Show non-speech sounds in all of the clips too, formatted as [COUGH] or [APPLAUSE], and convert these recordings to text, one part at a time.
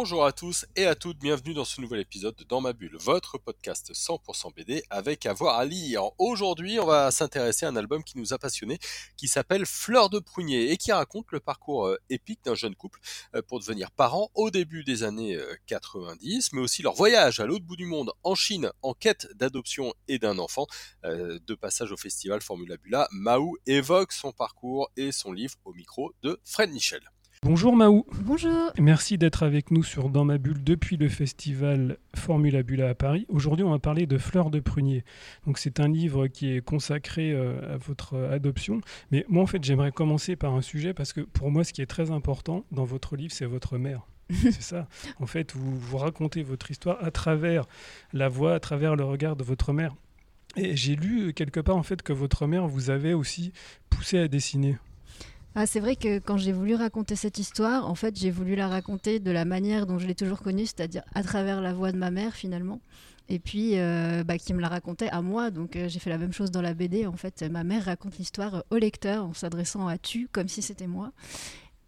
Bonjour à tous et à toutes, bienvenue dans ce nouvel épisode de Dans ma bulle, votre podcast 100% BD avec avoir à lire. Aujourd'hui, on va s'intéresser à un album qui nous a passionnés, qui s'appelle Fleur de prunier et qui raconte le parcours euh, épique d'un jeune couple euh, pour devenir parents au début des années 90, euh, mais aussi leur voyage à l'autre bout du monde en Chine en quête d'adoption et d'un enfant. De passage au festival Formula Bula, Mahou évoque son parcours et son livre au micro de Fred Michel. Bonjour Maou. Bonjour. Merci d'être avec nous sur Dans ma bulle depuis le festival Formula Bula à Paris. Aujourd'hui, on va parler de Fleurs de prunier. Donc c'est un livre qui est consacré euh, à votre adoption, mais moi en fait, j'aimerais commencer par un sujet parce que pour moi ce qui est très important dans votre livre, c'est votre mère. [LAUGHS] c'est ça. En fait, vous, vous racontez votre histoire à travers la voix, à travers le regard de votre mère. Et j'ai lu quelque part en fait que votre mère vous avait aussi poussé à dessiner. Ah, c'est vrai que quand j'ai voulu raconter cette histoire, en fait, j'ai voulu la raconter de la manière dont je l'ai toujours connue, c'est-à-dire à travers la voix de ma mère finalement. Et puis, euh, bah, qui me la racontait à moi. Donc, euh, j'ai fait la même chose dans la BD. En fait, ma mère raconte l'histoire au lecteur en s'adressant à tu, comme si c'était moi.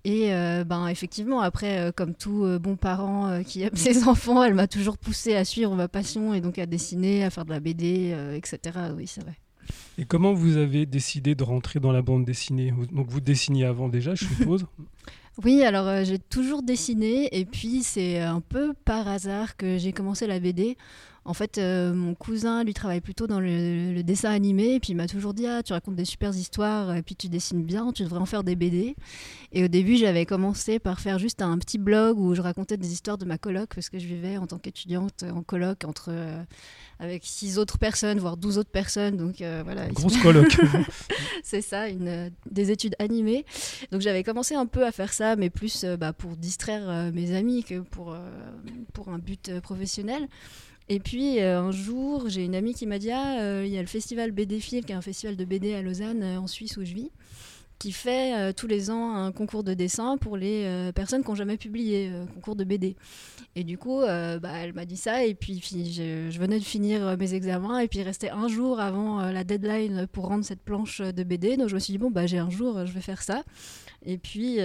Et euh, ben effectivement, après, comme tout bon parent qui aime [LAUGHS] ses enfants, elle m'a toujours poussé à suivre ma passion et donc à dessiner, à faire de la BD, etc. Oui, c'est vrai. Et comment vous avez décidé de rentrer dans la bande dessinée Donc vous dessiniez avant déjà, je suppose [LAUGHS] Oui, alors euh, j'ai toujours dessiné et puis c'est un peu par hasard que j'ai commencé la BD. En fait, euh, mon cousin, lui, travaille plutôt dans le, dessin animé. Et puis, il m'a toujours dit Ah, tu racontes des super histoires, et puis tu dessines bien, tu devrais en faire des BD. Et au début, j'avais commencé par faire juste un petit blog où je racontais des histoires de ma coloc, parce que je vivais en tant qu'étudiante en coloc entre, euh, avec six autres personnes, voire douze autres personnes. Donc, euh, voilà. Grosse coloc. [LAUGHS] C'est ça, une, des études animées. Donc, j'avais commencé un peu à faire ça, mais plus bah, pour distraire mes amis que pour, pour un but professionnel. Et puis euh, un jour, j'ai une amie qui m'a dit Ah, euh, il y a le festival BD Fil, qui est un festival de BD à Lausanne, euh, en Suisse où je vis, qui fait tous les ans un concours de dessin pour les personnes qui n'ont jamais publié, concours de BD. Et du coup, bah, elle m'a dit ça, et puis je, venais de finir mes examens, et puis il restait un jour avant la deadline pour rendre cette planche de BD. Donc je me suis dit Bon, bah, j'ai un jour, je vais faire ça. Et puis.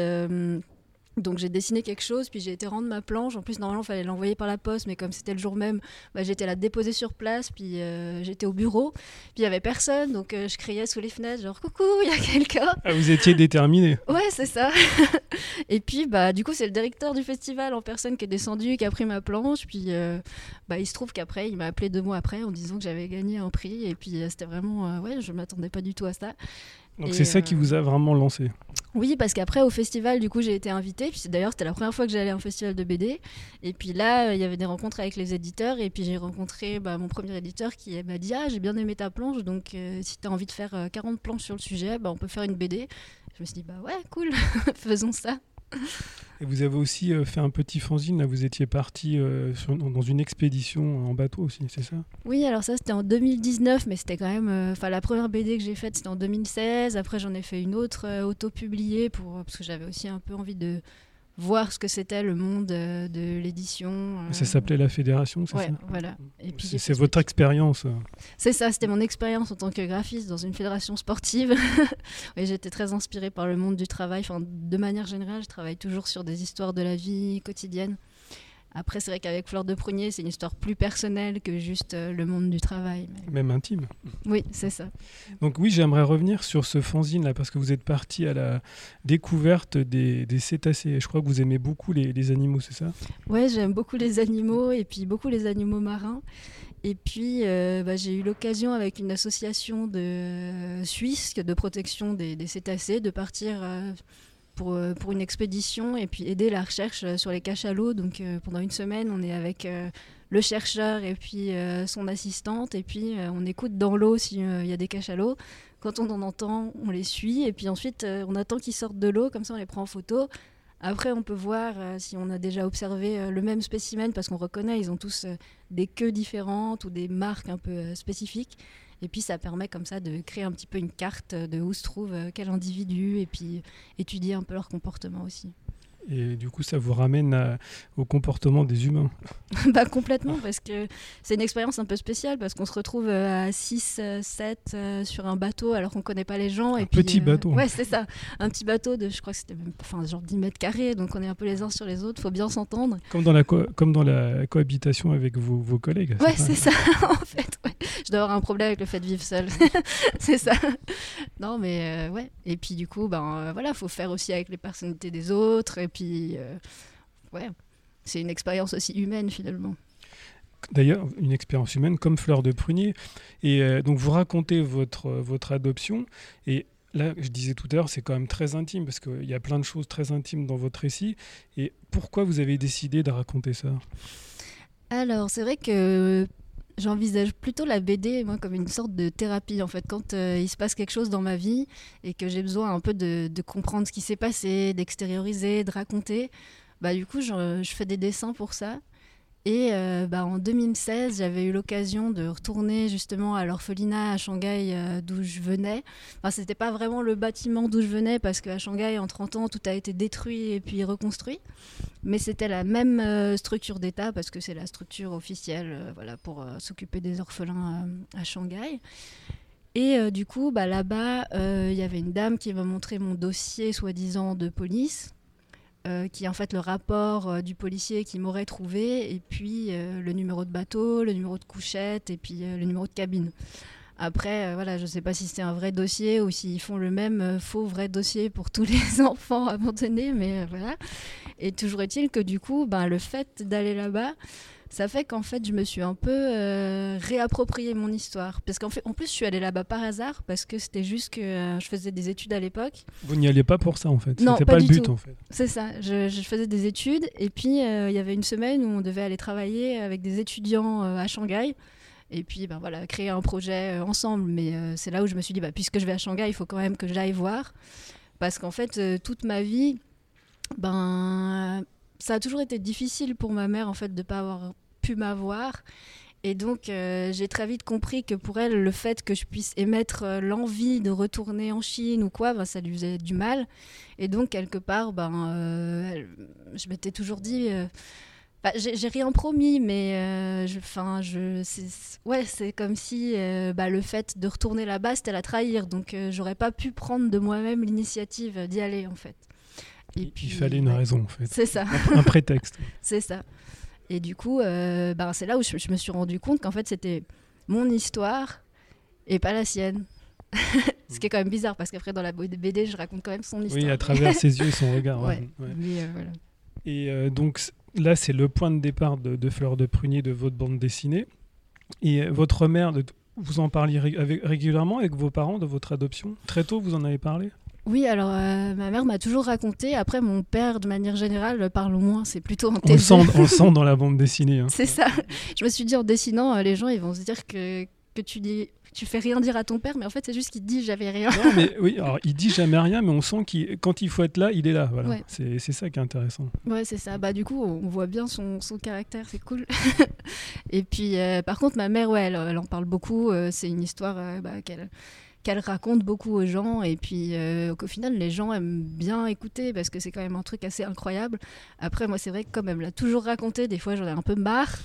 Donc j'ai dessiné quelque chose, puis j'ai été rendre ma planche. En plus, normalement, il fallait l'envoyer par la poste, mais comme c'était le jour même, bah, j'étais la déposer sur place, puis euh, j'étais au bureau. Puis il n'y avait personne, donc euh, je criais sous les fenêtres, genre coucou, il y a quelqu'un. Ah, vous étiez déterminé. ouais, c'est ça. [LAUGHS] et puis, bah, du coup, c'est le directeur du festival en personne qui est descendu, qui a pris ma planche. Puis euh, bah, il se trouve qu'après, il m'a appelé deux mois après en disant que j'avais gagné un prix. Et puis c'était vraiment, ouais, je ne m'attendais pas du tout à ça. Donc c'est ça qui vous a vraiment lancé oui, parce qu'après au festival, du coup, j'ai été invitée. Puis d'ailleurs, c'était la première fois que j'allais à un festival de BD. Et puis là, il y avait des rencontres avec les éditeurs. Et puis j'ai rencontré bah, mon premier éditeur qui m'a dit Ah, j'ai bien aimé ta planche. Donc euh, si tu as envie de faire 40 euh, planches sur le sujet, bah, on peut faire une BD. Je me suis dit Bah ouais, cool, [LAUGHS] faisons ça. [LAUGHS] Et vous avez aussi euh, fait un petit fanzine, là vous étiez parti euh, dans une expédition en bateau aussi, c'est ça? Oui, alors ça c'était en 2019, mais c'était quand même... Euh, enfin la première BD que j'ai faite c'était en 2016, après j'en ai fait une autre auto-publiée pour, parce que j'avais aussi un peu envie de voir ce que c'était le monde euh, de l'édition. Euh. Ça s'appelait la fédération, c'est ouais, voilà. C'est votre expérience. Euh. C'est ça, c'était mon expérience en tant que graphiste dans une fédération sportive. [LAUGHS] oui, j'étais très inspirée par le monde du travail. Enfin, de manière générale, je travaille toujours sur des histoires de la vie quotidienne. Après, c'est vrai qu'avec Fleur de Prunier, c'est une histoire plus personnelle que juste euh, le monde du travail. Même intime. Oui, c'est ça. Donc oui, j'aimerais revenir sur ce fanzine-là, parce que vous êtes parti à la découverte des, cétacés. Je crois que vous aimez beaucoup les, animaux, c'est ça? Oui, j'aime beaucoup les animaux, et puis beaucoup les animaux marins. Et puis, euh, bah, j'ai eu l'occasion avec une association de euh, suisse de protection des, cétacés de partir pour, euh, pour une expédition et puis aider la recherche euh, sur les cachalots. Donc euh, pendant une semaine, on est avec le chercheur et puis son assistante et puis on écoute dans l'eau s'il y a des cachalots. Quand on en entend, on les suit et puis ensuite on attend qu'ils sortent de l'eau, comme ça on les prend en photo. Après, on peut voir si on a déjà observé le même spécimen parce qu'on reconnaît, ils ont tous des queues différentes ou des marques un peu spécifiques. Et puis ça permet comme ça de créer un petit peu une carte de où se trouve euh, quel individu et puis étudier un peu leur comportement aussi. Et du coup, ça vous ramène à- au comportement des humains. [LAUGHS] bah complètement parce que c'est une expérience un peu spéciale parce qu'on se retrouve euh, à 6 euh, 7 euh, sur un bateau alors qu'on connaît pas les gens Un et puis, petit euh, bateau. ouais c'est ça un petit bateau de je crois que c'était même enfin genre 10 mètres carrés donc on est un peu les uns sur les autres faut bien s'entendre Comme dans la, co- comme dans la cohabitation avec vos, vos collègues. ouais c'est ça [LAUGHS] en fait ouais. je dois avoir un problème avec le fait de vivre seul [LAUGHS] c'est ça non mais euh, ouais et puis du coup ben euh, voilà faut faire aussi avec les personnalités des autres et puis euh, ouais c'est une expérience aussi humaine finalement D'ailleurs, une expérience humaine comme Fleur de Prunier. Et euh, donc, vous racontez votre, euh, votre adoption. Et là, je disais tout à l'heure, c'est quand même très intime parce qu'il y a plein de choses très intimes dans votre récit. Et pourquoi vous avez décidé de raconter ça? Alors, c'est vrai que j'envisage plutôt la BD, moi, comme une sorte de thérapie, en fait. Quand euh, il se passe quelque chose dans ma vie et que j'ai besoin un peu de, comprendre ce qui s'est passé, d'extérioriser, de raconter, bah, du coup, je fais des dessins pour ça. Et euh, bah, en 2016, j'avais eu l'occasion de retourner justement à l'orphelinat à Shanghai euh, d'où je venais. Enfin, c'était pas vraiment le bâtiment d'où je venais parce qu'à Shanghai, en 30 ans, tout a été détruit et puis reconstruit. Mais c'était la même euh, structure d'État parce que c'est la structure officielle voilà, pour s'occuper des orphelins à Shanghai. Et du coup, bah, là-bas, il y avait une dame qui m'a montré mon dossier soi-disant de police, euh, qui est en fait le rapport euh, du policier qui m'aurait trouvé, et puis euh, le numéro de bateau, le numéro de couchette, et puis le numéro de cabine. Après, voilà, je ne sais pas si c'est un vrai dossier ou s'ils font le même faux vrai dossier pour tous [LAUGHS] les enfants abandonnés, mais voilà. Et toujours est-il que du coup, ben, le fait d'aller là-bas, ça fait qu'en fait, je me suis un peu euh, réapproprié mon histoire. Parce qu'en fait, en plus, je suis allée là-bas par hasard parce que c'était juste que euh, je faisais des études à l'époque. Vous n'y allez pas pour ça, en fait. Non, C'était pas pas, le du but, tout. en fait. C'est ça, je, je faisais des études et puis euh, il y avait une semaine où on devait aller travailler avec des étudiants euh, à Shanghai. Et puis ben, voilà, créer un projet ensemble. Mais c'est là où je me suis dit, bah, puisque je vais à Shanghai, il faut quand même que j'aille voir. Parce qu'en fait, toute ma vie, ben, ça a toujours été difficile pour ma mère en fait, de pas avoir pu m'avoir. Et donc, euh, j'ai très vite compris que pour elle, le fait que je puisse émettre euh, l'envie de retourner en Chine ou quoi, ben, ça lui faisait du mal. Et donc, quelque part, ben, euh, elle- je m'étais toujours dit. bah, j'ai rien promis, mais je, je, ouais, c'est comme si bah, le fait de retourner là-bas, c'était la trahir. Donc, j'aurais pas pu prendre de moi-même l'initiative d'y aller, en fait. Et puis, Il fallait une ouais, raison, en fait. C'est ça. Un prétexte. [LAUGHS] C'est ça. Et du coup, euh, ben, c'est là où je, je me suis rendu compte qu'en fait, c'était mon histoire et pas la sienne. [LAUGHS] Ce qui est quand même bizarre parce qu'après, dans la BD, je raconte quand même son histoire. Oui, à travers ses yeux et son [LAUGHS] regard. ouais, Ouais. ouais. Mais, euh, voilà. Et euh, donc là, c'est le point de départ de, de Fleur de Prunier de votre bande dessinée. Et votre mère, vous en parliez ré- régulièrement avec vos parents de votre adoption? Très tôt, vous en avez parlé? Oui, alors euh, ma mère m'a toujours raconté. Après, mon père, de manière générale, parle moins. C'est plutôt en on le, sent, on le sent [LAUGHS] dans la bande dessinée. hein. C'est ça. Je me suis dit en dessinant, euh, les gens ils vont se dire que, que tu dis tu fais rien dire à ton père, mais en fait c'est juste qu'il dit j'avais rien. Non, mais [LAUGHS] oui, alors il dit jamais rien, mais on sent qu'il, quand il faut être là, il est là. Voilà. Ouais. C'est, c'est ça qui est intéressant. Ouais, c'est ça. Bah du coup, on voit bien son, son caractère, c'est cool. [LAUGHS] Et puis euh, par contre, ma mère, ouais, elle, elle en parle beaucoup. euh, c'est une histoire euh, bah, qu'elle qu'elle raconte beaucoup aux gens et puis euh, qu'au final les gens aiment bien écouter parce que c'est quand même un truc assez incroyable. Après moi c'est vrai que comme elle me l'a toujours raconté, des fois j'en ai un peu marre.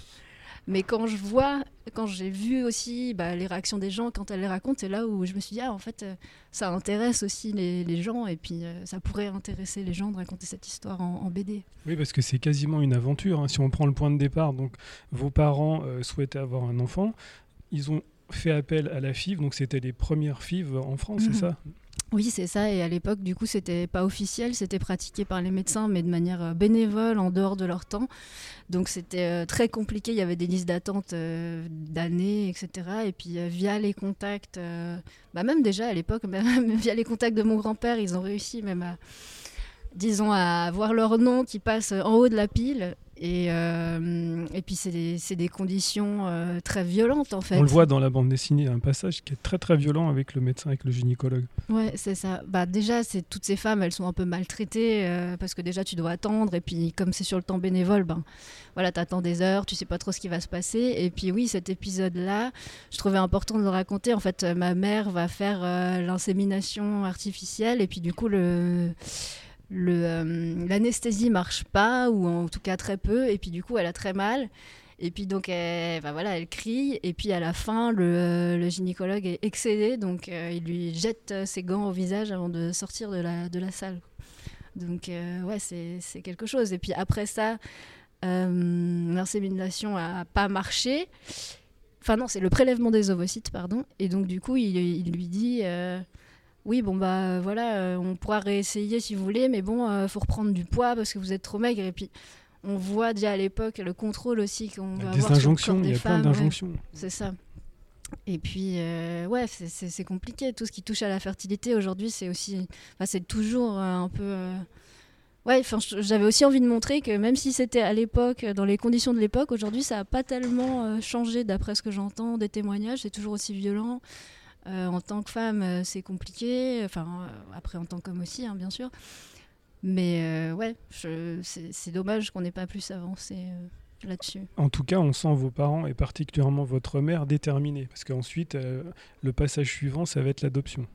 Mais quand je vois, quand j'ai vu aussi bah, les réactions des gens quand elle les raconte, c'est là où je me suis dit, ah, en fait, euh, ça intéresse aussi les, les gens et puis euh, ça pourrait intéresser les gens de raconter cette histoire en, BD. Oui, parce que c'est quasiment une aventure. hein. Si on prend le point de départ, donc vos parents euh, souhaitaient avoir un enfant, ils ont fait appel à la FIV, donc c'était les premières FIV en France, Mhm. c'est ça? Oui, c'est ça. Et à l'époque, du coup, c'était pas officiel, c'était pratiqué par les médecins, mais de manière euh, bénévole, en dehors de leur temps. Donc c'était euh, très compliqué. Il y avait des listes d'attente euh, d'années, etc. Et puis via les contacts, bah, même déjà à l'époque, [LAUGHS] même via les contacts de mon grand-père, ils ont réussi même à, disons, à avoir leur nom qui passe en haut de la pile. Et, euh, et puis c'est des, des conditions euh, très violentes en fait. On le voit dans la bande dessinée, un passage qui est très très violent avec le médecin, avec le gynécologue. Ouais, c'est ça. Bah déjà, toutes ces femmes, elles sont un peu maltraitées euh, parce que déjà tu dois attendre et puis comme c'est sur le temps bénévole, ben voilà, t'attends des heures, tu sais pas trop ce qui va se passer. Et puis oui, cet épisode-là, je trouvais important de le raconter. En fait, ma mère va faire l'insémination artificielle et puis du coup le le l'anesthésie marche pas ou en tout cas très peu et puis du coup elle a très mal. Et puis donc elle, bah, voilà elle crie et puis à la fin le, le gynécologue est excédé donc il lui jette ses gants au visage avant de sortir de la salle. Donc ouais c'est quelque chose. Et puis après ça l'insémination a pas marché. Enfin non, c'est le prélèvement des ovocytes, pardon. Et donc du coup, il, lui dit, euh, oui, bon bah voilà, euh, on pourra réessayer si vous voulez, mais bon, il euh, faut reprendre du poids parce que vous êtes trop maigre. Et puis on voit déjà à l'époque le contrôle aussi qu'on va des avoir injonctions, sur le corps il y des a plein femmes. c'est ça. Et puis, ouais, c'est compliqué. Tout ce qui touche à la fertilité aujourd'hui, c'est aussi, enfin, c'est toujours un peu Ouais, j'avais aussi envie de montrer que même si c'était à l'époque, dans les conditions de l'époque, aujourd'hui ça n'a pas tellement euh, changé d'après ce que j'entends des témoignages, c'est toujours aussi violent. Euh, en tant que femme, euh, c'est compliqué, enfin après en tant qu'homme aussi, hein, bien sûr. Mais ouais, c'est dommage qu'on n'ait pas plus avancé là-dessus. En tout cas, on sent vos parents et particulièrement votre mère déterminés, parce qu'ensuite, le passage suivant, ça va être l'adoption.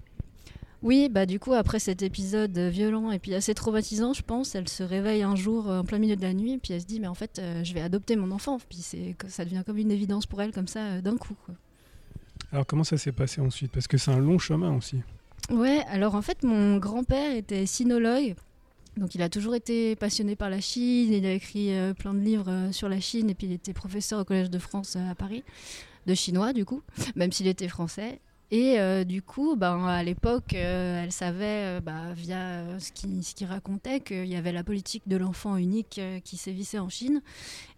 Oui, bah du coup, après cet épisode violent et puis assez traumatisant, je pense, elle se réveille un jour euh, en plein milieu de la nuit, et puis elle se dit, mais en fait, euh, je vais adopter mon enfant. Puis c'est, ça devient comme une évidence pour elle, comme ça, euh, d'un coup. Alors comment ça s'est passé ensuite? Parce que c'est un long chemin aussi. Ouais, alors en fait, mon grand-père était sinologue. Donc il a toujours été passionné par la Chine, il a écrit plein de livres sur la Chine, et puis il était professeur au Collège de France à Paris, de chinois du coup, même s'il était français. Et euh, du coup, ben, à l'époque, euh, elle savait, euh, bah, via ce qu'il qui racontait, qu'il y avait la politique de l'enfant unique qui sévissait en Chine.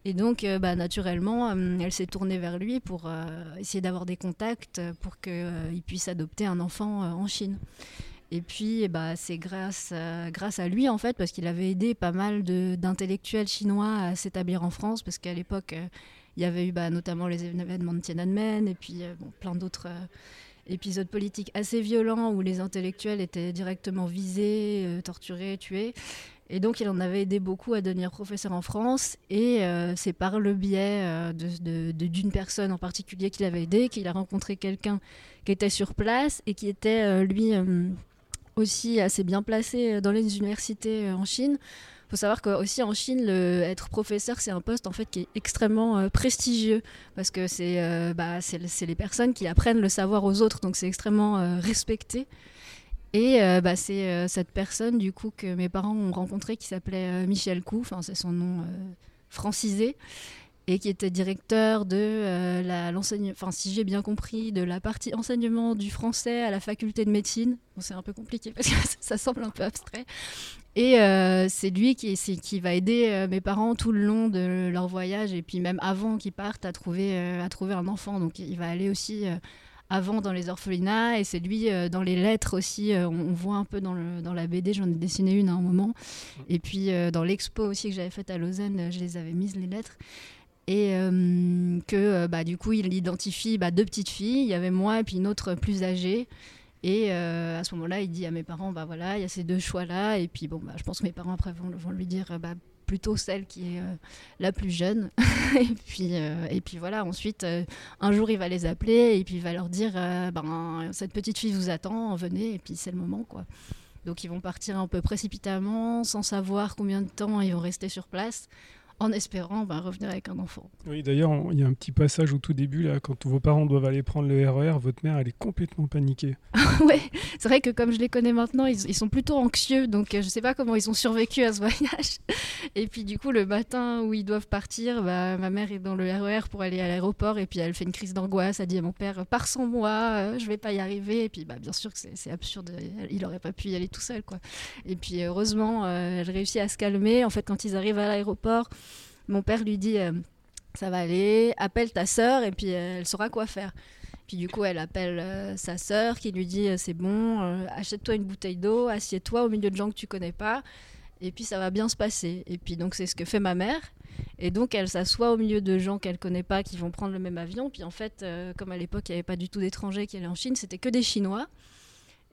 Et donc, bah, naturellement, elle s'est tournée vers lui pour essayer d'avoir des contacts pour qu'il puisse adopter un enfant en Chine. Et puis, bah, c'est grâce, grâce à lui, en fait, parce qu'il avait aidé pas mal d'intellectuels chinois à s'établir en France, parce qu'à l'époque, il y avait eu notamment les événements de Tiananmen, et puis plein d'autres épisode politique assez violent où les intellectuels étaient directement visés, euh, torturés, tués. Et donc, il en avait aidé beaucoup à devenir professeur en France. Et euh, c'est par le biais euh, d'une personne en particulier qu'il avait aidé qu'il a rencontré quelqu'un qui était sur place et qui était, lui, aussi assez bien placé dans les universités en Chine faut savoir qu'aussi en Chine, être professeur, c'est un poste en fait qui est extrêmement euh, prestigieux parce que c'est euh, bah, les personnes qui apprennent le savoir aux autres, donc c'est extrêmement euh, respecté. Et bah, c'est cette personne du coup que mes parents ont rencontré qui s'appelait Michel enfin c'est son nom francisé et qui était directeur de la l'enseignement, si j'ai bien compris, de la partie enseignement du français à la faculté de médecine. Bon, c'est un peu compliqué parce que [LAUGHS] ça semble un peu abstrait. Et euh, c'est lui qui, va aider euh, mes parents tout le long de leur voyage et puis même avant qu'ils partent à trouver, euh, un enfant. Donc il va aller aussi avant dans les orphelinats et c'est lui dans les lettres aussi. On, voit un peu dans la BD, j'en ai dessiné une à un moment. Et puis dans l'expo aussi que j'avais faite à Lausanne, je les avais mises les lettres et que bah, du coup il identifie bah, deux petites filles, il y avait moi et puis une autre plus âgée. Et euh, à ce moment-là, il dit à mes parents, bah voilà, il y a ces deux choix-là. Et puis bon, bah, je pense que mes parents après vont, vont lui dire, bah, plutôt celle qui est euh, la plus jeune. [LAUGHS] et, puis, euh, et puis voilà, ensuite, un jour, il va les appeler et puis il va leur dire, ben, cette petite fille vous attend, venez, et puis c'est le moment, quoi. Donc ils vont partir un peu précipitamment, sans savoir combien de temps ils vont rester sur place en espérant bah, revenir avec un enfant. Oui, d'ailleurs, il y a un petit passage au tout début, là, quand vos parents doivent aller prendre le RER, e votre mère, elle est complètement paniquée. [LAUGHS] oui, c'est vrai que comme je les connais maintenant, ils, sont plutôt anxieux, donc euh, je ne sais pas comment ils ont survécu à ce voyage. [LAUGHS] Et puis du coup, le matin où ils doivent partir, bah, ma mère est dans le RER e pour aller à l'aéroport, et puis elle fait une crise d'angoisse, elle dit à mon père, pars sans moi, euh, je ne vais pas y arriver. Et puis bah, bien sûr que c'est absurde, il n'aurait pas pu y aller tout seul. quoi. Et puis heureusement, euh, elle réussit à se calmer. En fait, quand ils arrivent à l'aéroport, mon père lui dit euh, ça va aller, appelle ta sœur et puis euh, elle saura quoi faire. Puis du coup, elle appelle euh, sa sœur qui lui dit c'est bon, achète-toi une bouteille d'eau, assieds-toi au milieu de gens que tu connais pas, et puis ça va bien se passer. Et puis donc c'est ce que fait ma mère. Et donc elle s'assoit au milieu de gens qu'elle connaît pas, qui vont prendre le même avion. Puis en fait, comme à l'époque il n'y avait pas du tout d'étrangers qui allaient en Chine, c'était que des Chinois.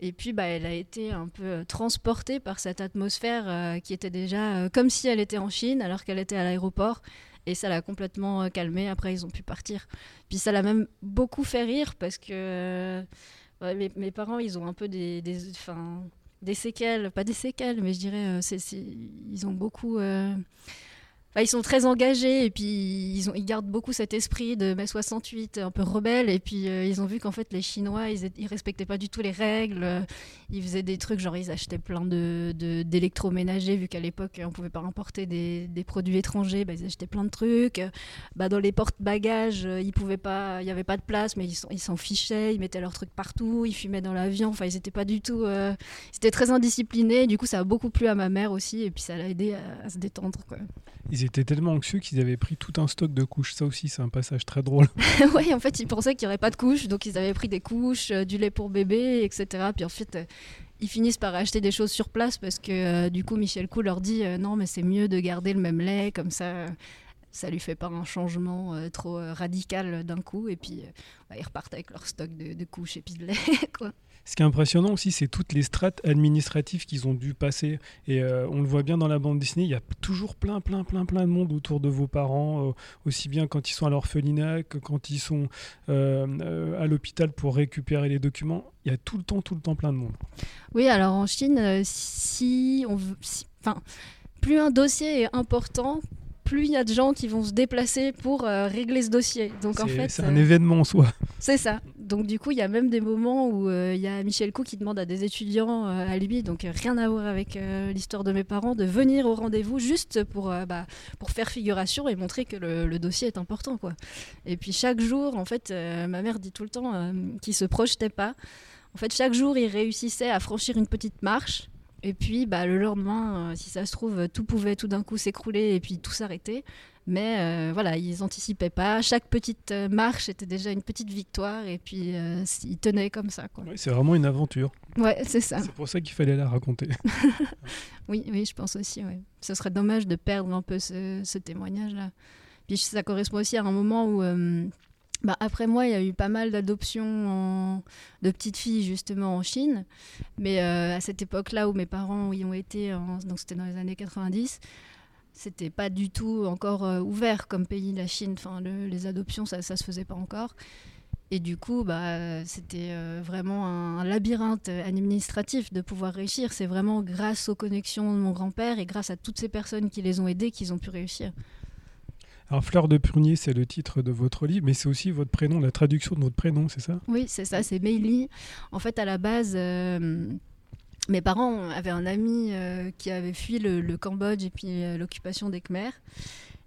Et puis, bah, elle a été un peu transportée par cette atmosphère euh, qui était déjà euh, comme si elle était en Chine alors qu'elle était à l'aéroport. Et ça l'a complètement euh, calmée. Après, ils ont pu partir. Puis ça l'a même beaucoup fait rire parce que mes, parents, ils ont un peu des, des des séquelles, pas des séquelles, mais je dirais, c'est, ils ont beaucoup ils sont très engagés et puis ils, gardent beaucoup cet esprit de mai 68 un peu rebelle et puis euh, ils ont vu qu'en fait les Chinois ils, ils, respectaient pas du tout les règles. Ils faisaient des trucs genre ils achetaient plein d'électroménagers vu qu'à l'époque on pouvait pas importer des, produits étrangers bah, ils achetaient plein de trucs. Bah, dans les porte-bagages ils pouvaient pas il y avait pas de place mais ils, s'en fichaient ils mettaient leurs trucs partout ils fumaient dans l'avion. Enfin ils étaient pas du tout euh, très indisciplinés. Du coup ça a beaucoup plu à ma mère aussi et puis ça l'a aidé à, se détendre étaient tellement anxieux qu'ils avaient pris tout un stock de couches. Ça aussi, c'est un passage très drôle. [LAUGHS] oui, en fait, ils pensaient qu'il n'y aurait pas de couches, donc ils avaient pris des couches, euh, du lait pour bébé, etc. Puis en fait, euh, ils finissent par acheter des choses sur place parce que euh, du coup, Michel Cou leur dit non, mais c'est mieux de garder le même lait, comme ça ça lui fait pas un changement trop radical d'un coup. Et puis, bah, ils repartent avec leur stock de, de couches et puis de lait. [LAUGHS] Quoi. Ce qui est impressionnant aussi, c'est toutes les strates administratives qu'ils ont dû passer. Et euh, on le voit bien dans la bande dessinée, il y a toujours plein, plein, plein, plein de monde autour de vos parents, euh, aussi bien quand ils sont à l'orphelinat que quand ils sont euh, à l'hôpital pour récupérer les documents. Il y a tout le temps, tout le temps plein de monde. Oui, alors en Chine, si on veut. enfin, plus un dossier est important, plus il y a de gens qui vont se déplacer pour euh, régler ce dossier. Donc en fait, c'est un événement en soi. C'est ça. Donc du coup, il y a même des moments où euh, il y a Michel Cou qui demande à des étudiants euh, à lui, donc rien à voir avec l'histoire de mes parents, de venir au rendez-vous juste pour bah, pour faire figuration et montrer que le, dossier est important, quoi. Et puis chaque jour, en fait, ma mère dit tout le temps qu'il se projetait pas. En fait, chaque jour, il réussissait à franchir une petite marche et puis bah, le lendemain, euh, si ça se trouve, tout pouvait tout d'un coup s'écrouler et puis tout s'arrêter. Mais euh, voilà, ils anticipaient pas. Chaque petite euh, marche était déjà une petite victoire et puis ils tenaient comme ça. c'est vraiment une aventure. Ouais, c'est ça. C'est pour ça qu'il fallait la raconter. [LAUGHS] oui, oui, je pense aussi. Ouais. Ce serait dommage de perdre un peu ce, ce témoignage-là. Puis ça correspond aussi à un moment où bah, après moi, il y a eu pas mal d'adoptions de petites filles justement en Chine. Mais euh, à cette époque-là où mes parents y ont été, donc c'était dans les années 90, c'était pas du tout encore euh, ouvert comme pays la Chine. Enfin, les adoptions, ça, ça se faisait pas encore. Et du coup, bah, c'était euh, vraiment un, labyrinthe administratif de pouvoir réussir. C'est vraiment grâce aux connexions de mon grand-père et grâce à toutes ces personnes qui les ont aidés qu'ils ont pu réussir. Alors, Fleur de Prunier, c'est le titre de votre livre, mais c'est aussi votre prénom, la traduction de votre prénom, c'est ça? Oui, c'est ça, c'est Meili. En fait, à la base, euh, mes parents avaient un ami euh, qui avait fui le, Cambodge et puis euh, l'occupation des Khmers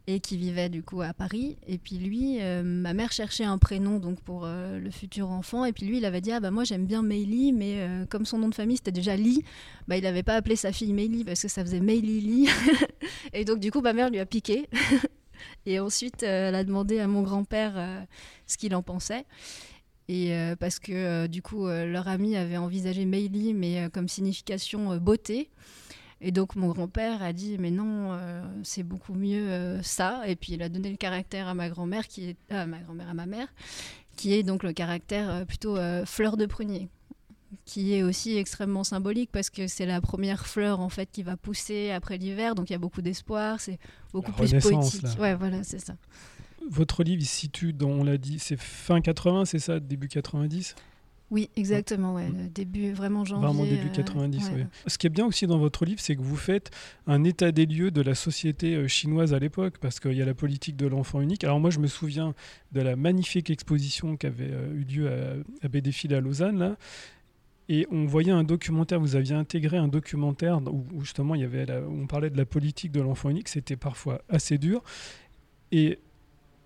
et qui vivait du coup à Paris. Et puis lui, ma mère cherchait un prénom donc pour le futur enfant. Et puis lui, il avait dit ah bah moi j'aime bien Meili, mais comme son nom de famille c'était déjà Li, bah il n'avait pas appelé sa fille Meili parce que ça faisait Meili Li. [LAUGHS] et donc du coup ma mère lui a piqué. [LAUGHS] Et ensuite, euh, elle a demandé à mon grand-père euh, ce qu'il en pensait. Et euh, parce que du coup, leur ami avait envisagé Meili, mais comme signification beauté. Et donc mon grand-père a dit mais non, c'est beaucoup mieux ça. Et puis il a donné le caractère à ma grand-mère qui est à ma grand-mère à ma mère, qui est donc le caractère plutôt fleur de prunier qui est aussi extrêmement symbolique parce que c'est la première fleur en fait qui va pousser après l'hiver, donc il y a beaucoup d'espoir, c'est beaucoup plus poétique. Ouais, voilà, c'est ça. Votre livre il se situe, dans, on l'a dit, c'est fin 80, c'est ça, début 90 oui, exactement, ouais. début vraiment janvier. Vraiment début 90, euh, Ce qui est bien aussi dans votre livre, c'est que vous faites un état des lieux de la société euh, chinoise à l'époque, parce qu'il y a la politique de l'enfant unique. Alors moi, je me souviens de la magnifique exposition qui avait euh, eu lieu à, à Bédéfil à Lausanne, là, et on voyait un documentaire, vous aviez intégré un documentaire où, justement il y avait on parlait de la politique de l'enfant unique, c'était parfois assez dur. Et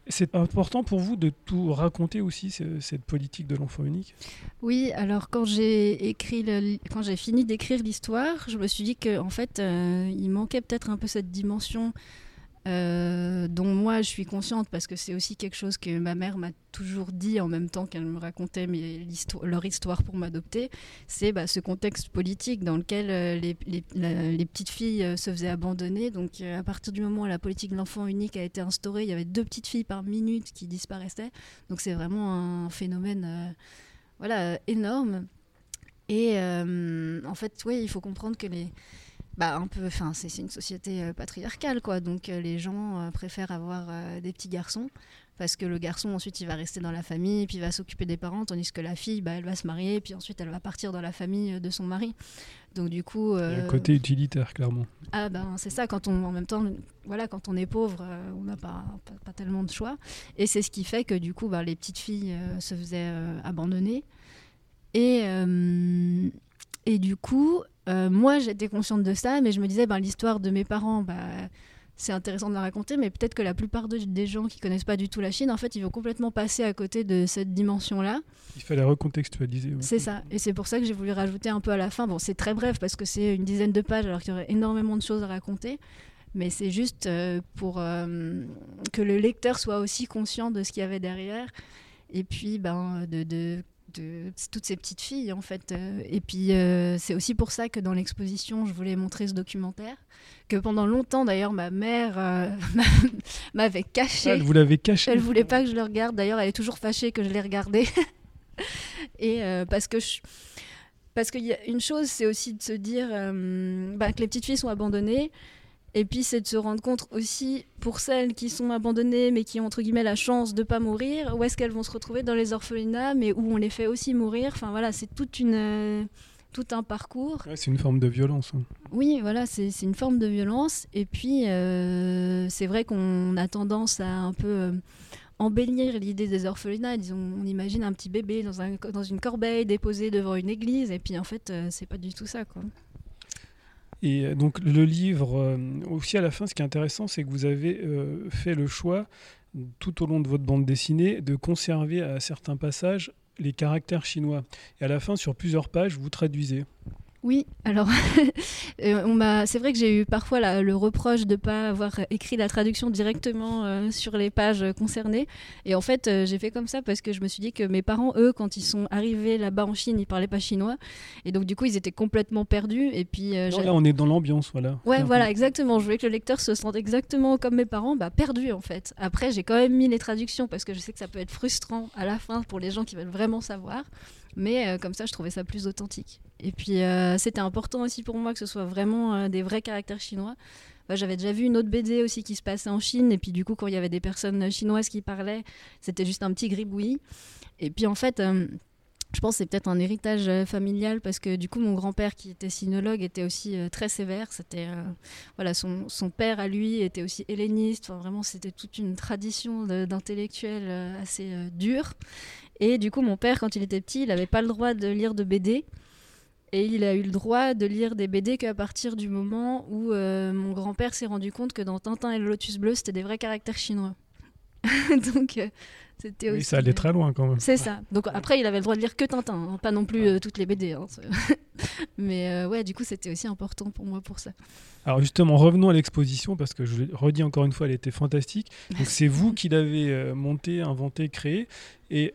c'est important pour vous de tout raconter aussi cette politique de l'enfant unique? Oui, alors quand j'ai fini d'écrire l'histoire, je me suis dit qu'en en fait, euh, il manquait peut-être un peu cette dimension euh, je suis consciente parce que c'est aussi quelque chose que ma mère m'a toujours dit en même temps qu'elle me racontait leur histoire pour m'adopter, c'est bah, ce contexte politique dans lequel euh, les, petites filles euh, se faisaient abandonner. Donc à partir du moment où la politique de l'enfant unique a été instaurée, il y avait deux petites filles par minute qui disparaissaient. Donc c'est vraiment un phénomène voilà, énorme. Et en fait, oui, il faut comprendre que les bah, un peu, enfin, c'est une société euh, patriarcale, quoi. Donc, euh, les gens euh, préfèrent avoir des petits garçons parce que le garçon ensuite il va rester dans la famille, puis il va s'occuper des parents, tandis que la fille, bah, elle va se marier, puis ensuite elle va partir dans la famille de son mari. Donc du coup, Il y a euh, côté utilitaire, clairement. ah ben c'est ça quand on en même temps voilà quand on est pauvre euh, on n'a pas, pas, pas tellement de choix et c'est ce qui fait que du coup ben, les petites filles euh, se faisaient abandonner et et du coup euh, moi j'étais consciente de ça mais je me disais ben l'histoire de mes parents bah c'est intéressant de la raconter, mais peut-être que la plupart de- des gens qui connaissent pas du tout la Chine, en fait, ils vont complètement passer à côté de cette dimension-là. Il fallait recontextualiser. ouais. C'est ça. Et c'est pour ça que j'ai voulu rajouter un peu à la fin. Bon, c'est très bref parce que c'est une dizaine de pages alors qu'il y aurait énormément de choses à raconter. Mais c'est juste euh, pour euh, que le lecteur soit aussi conscient de ce qu'il y avait derrière. Et puis, ben, de, de, de toutes ces petites filles, en fait. Euh, Et puis, euh, c'est aussi pour ça que dans l'exposition, je voulais montrer ce documentaire. Que pendant longtemps, d'ailleurs, ma mère euh, [LAUGHS] m'avait caché. Ah, vous caché. Elle voulait pas que je le regarde. D'ailleurs, elle est toujours fâchée que je l'ai regardé. [LAUGHS] Et euh, parce que je... parce qu'il y a une chose, c'est aussi de se dire bah, que les petites filles sont abandonnées. Et puis c'est de se rendre compte aussi pour celles qui sont abandonnées mais qui ont entre guillemets la chance de pas mourir, où est-ce qu'elles vont se retrouver dans les orphelinats mais où on les fait aussi mourir. Enfin voilà, c'est toute une euh, tout un parcours. Ouais, c'est une forme de violence. hein. Oui, voilà, c'est une forme de violence. Et puis, euh, c'est vrai qu'on a tendance à un peu euh, embellir l'idée des orphelinats. Disons, on imagine un petit bébé dans, un, dans une corbeille déposé devant une église. Et puis, en fait, c'est pas du tout ça, quoi. Et euh, donc le livre, euh, aussi à la fin, ce qui est intéressant, c'est que vous avez euh, fait le choix, tout au long de votre bande dessinée, de conserver à certains passages les caractères chinois. Et à la fin, sur plusieurs pages, vous traduisez. Oui, alors [LAUGHS] euh, c'est vrai que j'ai eu parfois la- le reproche de ne pas avoir écrit la traduction directement euh, sur les pages concernées. Et en fait, euh, j'ai fait comme ça parce que je me suis dit que mes parents, eux, quand ils sont arrivés là-bas en Chine, ils parlaient pas chinois. Et donc du coup, ils étaient complètement perdus. Et puis, euh, Non, là, on est dans l'ambiance, voilà. Ouais, Clairement. voilà, exactement. Je voulais que le lecteur se sente exactement comme mes parents, bah, perdu en fait. Après, j'ai quand même mis les traductions parce que je sais que ça peut être frustrant à la fin pour les gens qui veulent vraiment savoir. Mais comme ça, je trouvais ça plus authentique. Et puis, euh, c'était important aussi pour moi que ce soit vraiment euh, des vrais caractères chinois. Bah, J'avais déjà vu une autre BD aussi qui se passait en Chine. Et puis, du coup, quand il y avait des personnes chinoises qui parlaient, c'était juste un petit gribouillis. Et puis, en fait. euh, je pense que c'est peut-être un héritage familial parce que du coup mon grand-père qui était sinologue était aussi très sévère. C'était voilà son, père à lui était aussi helléniste. Vraiment c'était toute une tradition euh, assez dure. Et du coup mon père quand il était petit il n'avait pas le droit de lire de BD. Et il a eu le droit de lire des BD qu'à partir du moment où euh, mon grand-père s'est rendu compte que dans Tintin et le Lotus Bleu, c'était des vrais caractères chinois. [LAUGHS] Donc, euh, c'était Oui, aussi. ça allait très loin quand même. C'est ça. Donc après, il avait le droit de lire que Tintin, hein, pas non plus euh, toutes les BD. hein, [LAUGHS] Mais euh, ouais, du coup, c'était aussi important pour moi pour ça. Alors justement, revenons à l'exposition, parce que je le redis encore une fois, elle était fantastique. [LAUGHS] Donc c'est vous qui l'avez euh, montée, inventée, créée. Et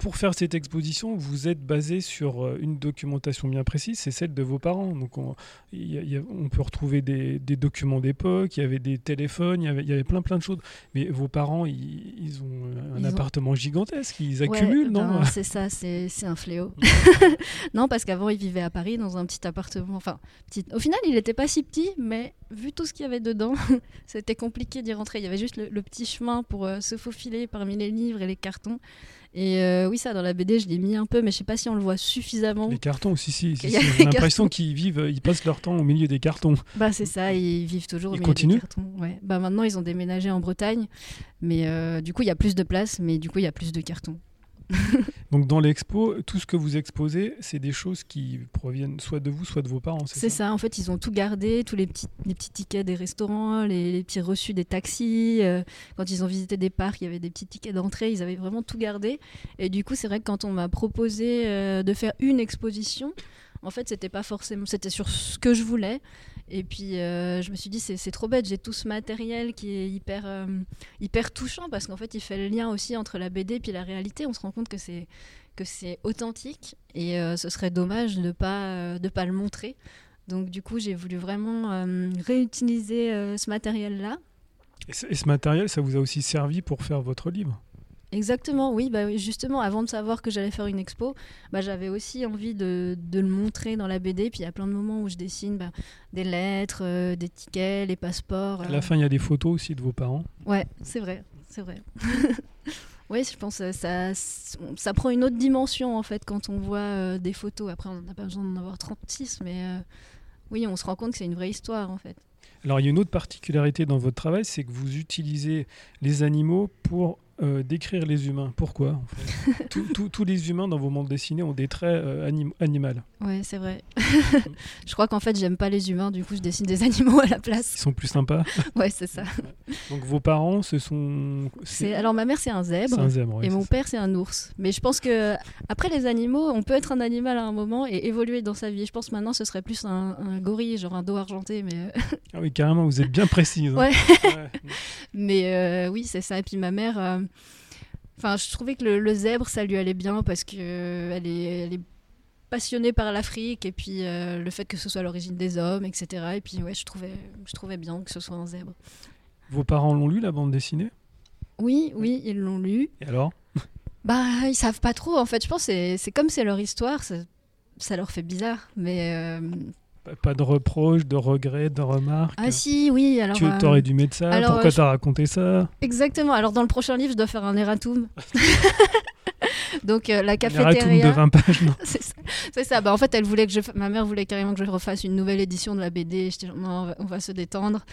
pour faire cette exposition, vous êtes basé sur euh, une documentation bien précise, c'est celle de vos parents. Donc on, il y a- il y a- on peut retrouver des, des documents d'époque, il y avait des téléphones, il y avait, il y avait plein plein de choses. Mais vos parents, ils, ils ont un Ils ont- appartement gigantesque, ils Ouais, accumulent, non ben, [LAUGHS] C'est ça, c'est un fléau. [LAUGHS] non, parce qu'avant, il vivait à Paris dans un petit appartement. Enfin, petit... au final, il n'était pas si petit, mais vu tout ce qu'il y avait dedans, [LAUGHS] c'était compliqué d'y rentrer. Il y avait juste le, le petit chemin pour euh, se faufiler parmi les livres et les cartons. Et euh, oui, ça, dans la BD, je l'ai mis un peu, mais je sais pas si on le voit suffisamment. Les cartons, si, si. J'ai l'impression qu'ils vivent, ils passent leur temps au milieu des cartons. Bah c'est ça, ils vivent toujours au milieu des cartons. Ouais. Bah maintenant ils ont déménagé en Bretagne, mais euh, du coup il y a plus de place, mais du coup il y a plus de cartons. [LAUGHS] Donc dans l'expo, tout ce que vous exposez, c'est des choses qui proviennent soit de vous, soit de vos parents. C'est ça. en fait ils ont tout gardé, tous les petits, les petits tickets des restaurants, les, les petits reçus des taxis. euh, quand ils ont visité des parcs, il y avait des petits tickets d'entrée, ils avaient vraiment tout gardé. Et du coup c'est vrai que quand on m'a proposé euh, de faire une exposition, en fait c'était pas forcément, c'était sur ce que je voulais. Et puis euh, je me suis dit c'est trop bête, j'ai tout ce matériel qui est hyper euh, hyper touchant parce qu'en fait il fait le lien aussi entre la BD et puis la réalité. On se rend compte que c'est que c'est authentique et euh, ce serait dommage de pas de pas le montrer. Donc du coup j'ai voulu vraiment réutiliser ce matériel là. Et ce matériel, ça vous a aussi servi pour faire votre livre? Exactement, oui, bah oui, justement, avant de savoir que j'allais faire une expo, bah, j'avais aussi envie de, de le montrer dans la BD. Puis il y a plein de moments où je dessine bah, des lettres, euh, des tickets, les passeports. À euh. la fin, il y a des photos aussi de vos parents. Ouais, c'est vrai, c'est vrai. [LAUGHS] Oui, je pense que ça, ça prend une autre dimension en fait quand on voit euh, des photos. Après, on n'a pas besoin d'en avoir 36, mais euh, oui, on se rend compte que c'est une vraie histoire en fait. Alors, il y a une autre particularité dans votre travail, c'est que vous utilisez les animaux pour euh, décrire les humains. Pourquoi en fait [LAUGHS] Tous- les humains dans vos mondes dessinés ont des traits euh, anim- animaux. Ouais, c'est vrai. [LAUGHS] je crois qu'en fait, j'aime pas les humains, du coup, je dessine des animaux à la Ils place. sont plus sympas. [LAUGHS] Ouais, c'est ça. Donc, vos parents, ce sont. C'est alors ma mère, c'est un zèbre. un zèbre. ouais, Et mon ça. père, c'est un ours. Mais je pense que après les animaux, on peut être un animal à un moment et évoluer dans sa vie. Je pense maintenant, ce serait plus un, un gorille, genre un dos argenté. Mais, euh, Ah oui, carrément, vous êtes bien précise. hein. Ouais. Ouais. mais euh, oui, c'est ça. Et puis ma mère, enfin, je trouvais que le, le zèbre, ça lui allait bien parce que euh, elle est, elle est passionnée par l'Afrique et puis euh, le fait que ce soit l'origine des hommes, etc. Et puis ouais, je trouvais, je trouvais bien que ce soit un zèbre. Vos parents l'ont lu, la bande dessinée? Oui, oui, ils l'ont lu. Et alors? Bah, ils savent pas trop. En fait, je pense que c'est- c'est comme c'est leur histoire, ça, ça leur fait bizarre. Mais euh, Pas- de reproches, de regrets, de remarques ah si, oui. Alors Tu euh, aurais dû mettre ça alors, Pourquoi euh, je- t'as raconté ça? Exactement. Alors dans le prochain livre, je dois faire un erratum. [LAUGHS] Donc euh, la Un erratum cafétéria. de 20 pages, non [LAUGHS] C'est ça. C'est ça. Bah, en fait, elle voulait que je... ma mère voulait carrément que je refasse une nouvelle édition de la BD. J'étais genre, non, on va, on va se détendre.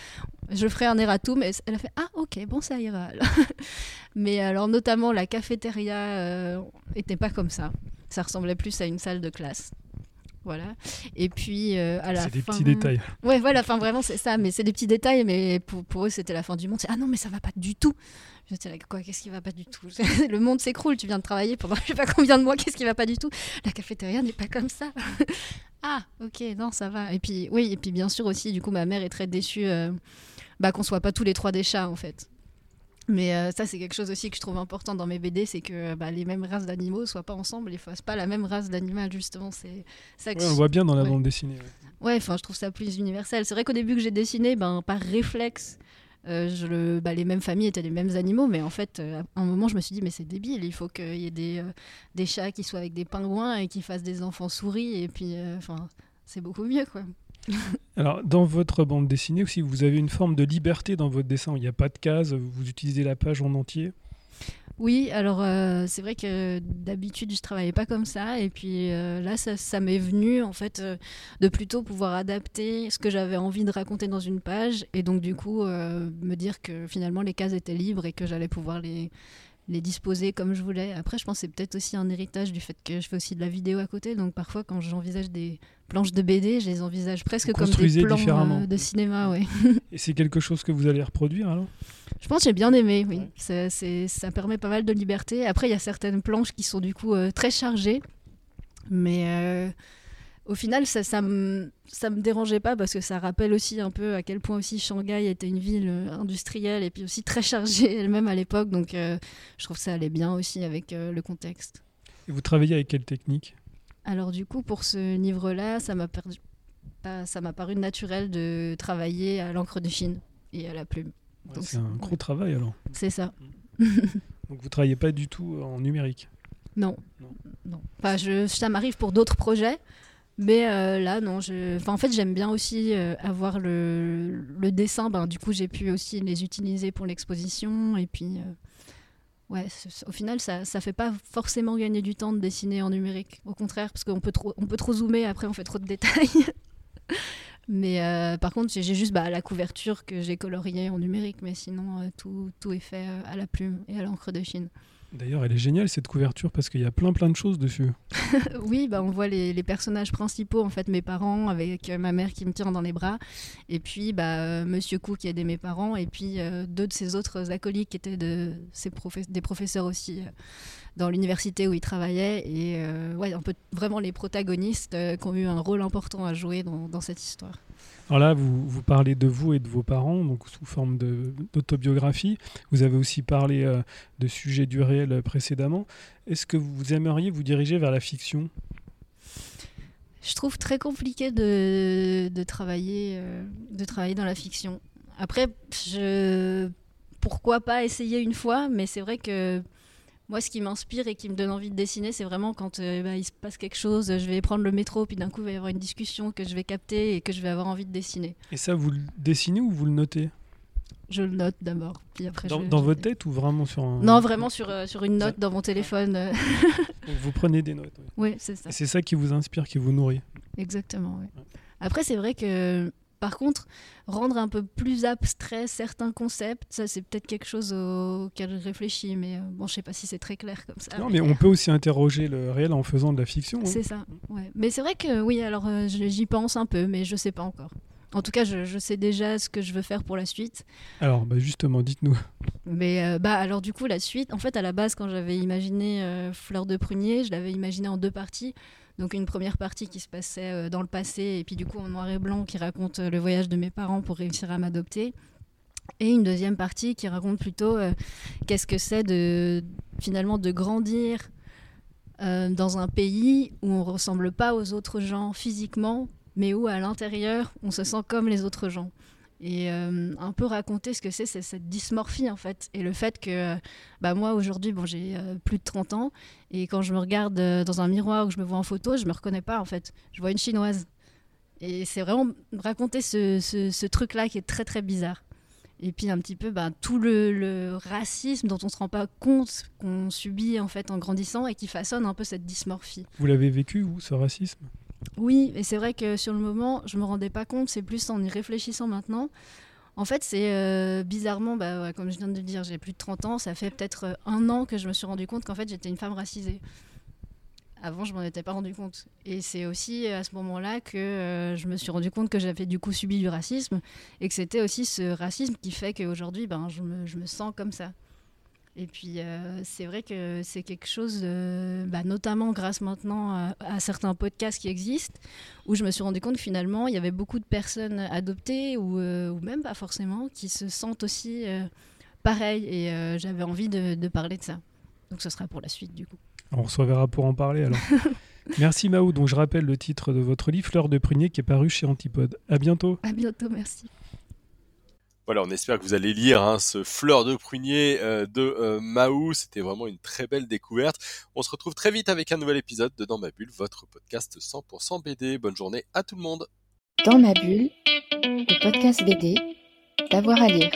Je ferai un erratum. Et elle a fait ah ok bon ça ira. alors. [LAUGHS] Mais alors notamment la cafétéria euh, était pas comme ça. Ça ressemblait plus à une salle de classe. Voilà. Et puis euh, à la C'est des fin- petits détails. Ouais, voilà, enfin vraiment c'est ça, mais c'est des petits détails, mais pour, pour eux c'était la fin du monde. C'est, ah non, mais ça va pas du tout. J'étais là, quoi, qu'est-ce qui va pas du tout? [LAUGHS] Le monde s'écroule, tu viens de travailler pendant [LAUGHS] je sais pas combien de mois, qu'est-ce qui va pas du tout? La cafétéria n'est pas comme ça. [LAUGHS] ah, ok, non, ça va. Et puis, oui, et puis bien sûr aussi, du coup, ma mère est très déçue euh, bah, qu'on soit pas tous les trois des chats en fait. Mais euh, ça, c'est quelque chose aussi que je trouve important dans mes BD, c'est que bah, les mêmes races d'animaux soient pas ensemble et fassent pas la même race d'animal, justement. C'est ça que Ouais, on je- voit bien dans la Ouais. bande dessinée. ouais. Ouais, enfin, je trouve ça plus universel. C'est vrai qu'au début que j'ai dessiné, ben, par réflexe, euh, je le, bah, les mêmes familles étaient les mêmes animaux, mais en fait, euh, à un moment, je me suis dit, mais c'est débile, il faut qu'il y ait des, des chats qui soient avec des pingouins et qui fassent des enfants souris, et puis, enfin, c'est beaucoup mieux, quoi. [LAUGHS] Alors, dans votre bande dessinée aussi, vous avez une forme de liberté dans votre dessin. Il n'y a pas de cases, vous utilisez la page en entier. Oui, alors euh, c'est vrai que d'habitude je travaillais pas comme ça et puis euh, là ça, m'est venu en fait euh, de plutôt pouvoir adapter ce que j'avais envie de raconter dans une page et donc du coup me dire que finalement les cases étaient libres et que j'allais pouvoir les les disposer comme je voulais. Après je pense que c'est peut-être aussi un héritage du fait que je fais aussi de la vidéo à côté donc parfois quand j'envisage des planches de BD, je les envisage presque comme des plans différemment. euh, de cinéma, ouais. [LAUGHS] Et c'est quelque chose que vous allez reproduire alors? Je pense que j'ai bien aimé, oui. Ouais. Ça, ça permet pas mal de liberté. Après, il y a certaines planches qui sont du coup euh, très chargées. Mais euh, au final, ça, ça, me, ça me dérangeait pas parce que ça rappelle aussi un peu à quel point aussi Shanghai était une ville euh, industrielle et puis aussi très chargée [LAUGHS] elle-même à l'époque. Donc euh, je trouve que ça allait bien aussi avec euh, le contexte. Et vous travaillez avec quelle technique? Alors du coup, pour ce livre-là, ça m'a perdu- ça m'a paru naturel de travailler à l'encre de Chine et à la plume. Ouais, C'est un gros travail alors. C'est ça. [LAUGHS] [LAUGHS] Donc vous travaillez pas du tout en numérique? Non. Non. non. Enfin, je, ça m'arrive pour d'autres projets. Mais euh, là, non. Je... En fait, j'aime bien aussi euh, avoir le, dessin. Ben, du coup, j'ai pu aussi les utiliser pour l'exposition. Et puis, euh, ouais, au final, ça ne fait pas forcément gagner du temps de dessiner en numérique. Au contraire, parce qu'on peut trop, on peut trop zoomer. Après, on fait trop de détails. [LAUGHS] mais par contre, j'ai juste bah, la couverture que j'ai coloriée en numérique. Mais sinon, tout, tout est fait à la plume et à l'encre de Chine. D'ailleurs, elle est géniale cette couverture parce qu'il y a plein plein de choses dessus. [LAUGHS] Oui, bah on voit les, personnages principaux, en fait, mes parents, avec euh, ma mère qui me tient dans les bras, et puis bah, euh, Monsieur Cou qui aidait mes parents, et puis euh, deux de ses autres acolytes qui étaient de, ses des professeurs aussi dans l'université où ils travaillaient, et ouais, vraiment les protagonistes qui ont eu un rôle important à jouer dans cette histoire. Alors là, vous, vous parlez de vous et de vos parents, donc sous forme d'autobiographie. Vous avez aussi parlé euh, de sujets du réel euh, précédemment. Est-ce que vous aimeriez vous diriger vers la fiction? Je trouve très compliqué de, travailler, euh, de travailler dans la fiction. Après, pourquoi pas essayer une fois, mais c'est vrai que moi, ce qui m'inspire et qui me donne envie de dessiner, c'est vraiment quand euh, bah, il se passe quelque chose, je vais prendre le métro, puis d'un coup, il va y avoir une discussion que je vais capter et que je vais avoir envie de dessiner. Et ça, vous le dessinez ou vous le notez? Je le note d'abord. Puis après, Dans, je- dans je- votre tête ou vraiment sur un... Non, vraiment sur, euh, sur une note dans mon téléphone. euh. Donc vous prenez des notes. ouais. oui, c'est ça. C'est ça qui vous inspire, qui vous nourrit. Exactement, ouais. Après, c'est vrai que, par contre, rendre un peu plus abstrait certains concepts, ça, c'est peut-être quelque chose auquel je réfléchis, mais euh, bon, je sais pas si c'est très clair comme ça. non, mais on peut aussi interroger le réel en faisant de la fiction. hein. C'est ça, ouais. Mais c'est vrai que, oui, alors euh, j'y pense un peu, mais je sais pas encore. En tout cas, je, je sais déjà ce que je veux faire pour la suite. Alors, bah, justement, dites-nous. Mais euh, bah alors du coup la suite, en fait à la base quand j'avais imaginé euh, Fleur de prunier, je l'avais imaginé en deux parties. Donc une première partie qui se passait euh, dans le passé et puis du coup en noir et blanc qui raconte euh, le voyage de mes parents pour réussir à m'adopter. Et une deuxième partie qui raconte plutôt euh, qu'est-ce que c'est de finalement de grandir dans un pays où on ressemble pas aux autres gens physiquement, mais où à l'intérieur on se sent comme les autres gens et euh, un peu raconter ce que c'est cette dysmorphie en fait. Et le fait que euh, bah moi aujourd'hui bon j'ai euh, plus de 30 ans. Et quand je me regarde dans un miroir ou que je me vois en photo je me reconnais pas en fait. Je vois une chinoise. Et c'est vraiment raconter ce, ce, ce truc là qui est très très bizarre. Et puis un petit peu bah, tout le, le racisme dont on se rend pas compte qu'on subit en fait en grandissant et qui façonne un peu cette dysmorphie. Vous l'avez vécu, vous, ce racisme? Oui, et c'est vrai que sur le moment, je me rendais pas compte, c'est plus en y réfléchissant maintenant. En fait, c'est euh, bizarrement, bah, comme je viens de le dire, j'ai plus de 30 ans, ça fait peut-être euh, un an que je me suis rendu compte qu'en fait j'étais une femme racisée. Avant, je m'en étais pas rendu compte. Et c'est aussi à ce moment-là que euh, je me suis rendu compte que j'avais du coup subi du racisme et que c'était aussi ce racisme qui fait qu'aujourd'hui, ben, je, me, je me sens comme ça. Et puis, euh, c'est vrai que c'est quelque chose, euh, bah, notamment grâce maintenant à, à certains podcasts qui existent, où je me suis rendu compte que finalement, il y avait beaucoup de personnes adoptées, ou, euh, ou même pas forcément, qui se sentent aussi euh, pareil. Et euh, j'avais envie de, de parler de ça. Donc, ce sera pour la suite, du coup. On se reverra pour en parler alors. [LAUGHS] Merci Mao. Donc je rappelle le titre de votre livre, Fleur de prunier, qui est paru chez Antipode. À bientôt. À bientôt, merci. Voilà, on espère que vous allez lire hein, ce fleur de prunier euh, de euh, Mahou. C'était vraiment une très belle découverte. On se retrouve très vite avec un nouvel épisode de Dans ma bulle, votre podcast 100% BD. Bonne journée à tout le monde. Dans ma bulle, le podcast BD, d'avoir à lire.